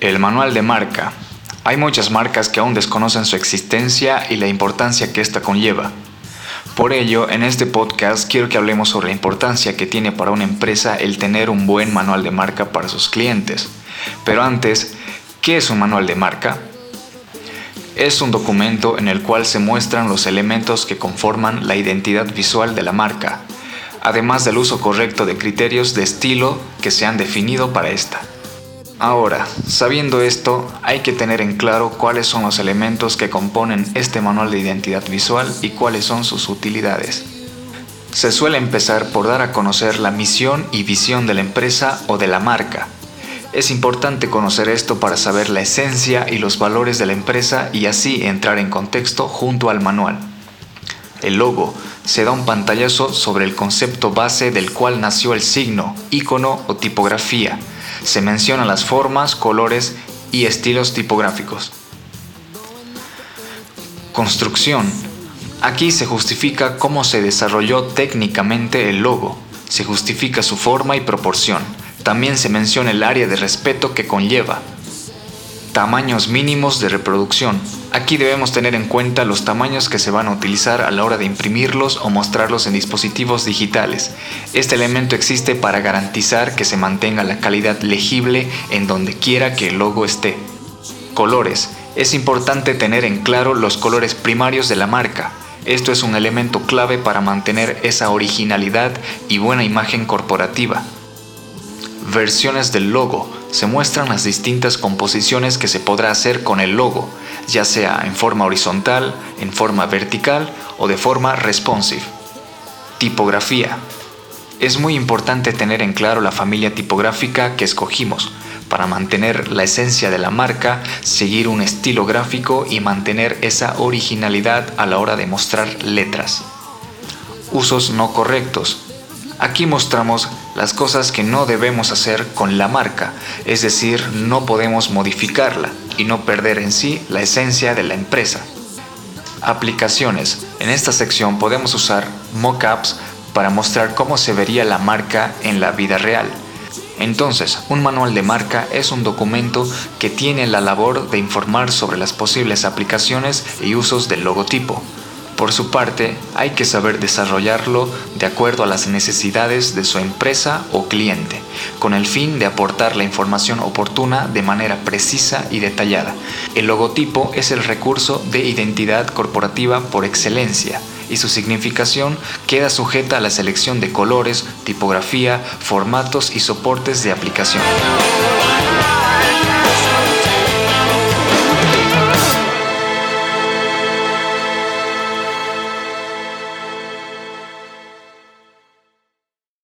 El manual de marca. Hay muchas marcas que aún desconocen su existencia y la importancia que ésta conlleva. Por ello, en este podcast quiero que hablemos sobre la importancia que tiene para una empresa el tener un buen manual de marca para sus clientes. Pero antes, ¿qué es un manual de marca? Es un documento en el cual se muestran los elementos que conforman la identidad visual de la marca, además del uso correcto de criterios de estilo que se han definido para esta. Ahora, sabiendo esto, hay que tener en claro cuáles son los elementos que componen este manual de identidad visual y cuáles son sus utilidades. Se suele empezar por dar a conocer la misión y visión de la empresa o de la marca. Es importante conocer esto para saber la esencia y los valores de la empresa y así entrar en contexto junto al manual. El logo se da un pantallazo sobre el concepto base del cual nació el signo, icono o tipografía se mencionan las formas, colores y estilos tipográficos. Construcción. Aquí se justifica cómo se desarrolló técnicamente el logo, se justifica su forma y proporción. También se menciona el área de respeto que conlleva, Tamaños mínimos de reproducción. Aquí debemos tener en cuenta los tamaños que se van a utilizar a la hora de imprimirlos o mostrarlos en dispositivos digitales. Este elemento existe para garantizar que se mantenga la calidad legible en donde quiera que el logo esté. Colores. Es importante tener en claro los colores primarios de la marca. Esto es un elemento clave para mantener esa originalidad y buena imagen corporativa. Versiones del logo se muestran las distintas composiciones que se podrá hacer con el logo, ya sea en forma horizontal, en forma vertical o de forma responsive. Tipografía. Es muy importante tener en claro la familia tipográfica que escogimos para mantener la esencia de la marca, seguir un estilo gráfico y mantener esa originalidad a la hora de mostrar letras. Usos no correctos. Aquí mostramos las cosas que no debemos hacer con la marca, es decir, no podemos modificarla y no perder en sí la esencia de la empresa. Aplicaciones. En esta sección podemos usar mockups para mostrar cómo se vería la marca en la vida real. Entonces, un manual de marca es un documento que tiene la labor de informar sobre las posibles aplicaciones y usos del logotipo. Por su parte, hay que saber desarrollarlo de acuerdo a las necesidades de su empresa o cliente, con el fin de aportar la información oportuna de manera precisa y detallada. El logotipo es el recurso de identidad corporativa por excelencia y su significación queda sujeta a la selección de colores, tipografía, formatos y soportes de aplicación.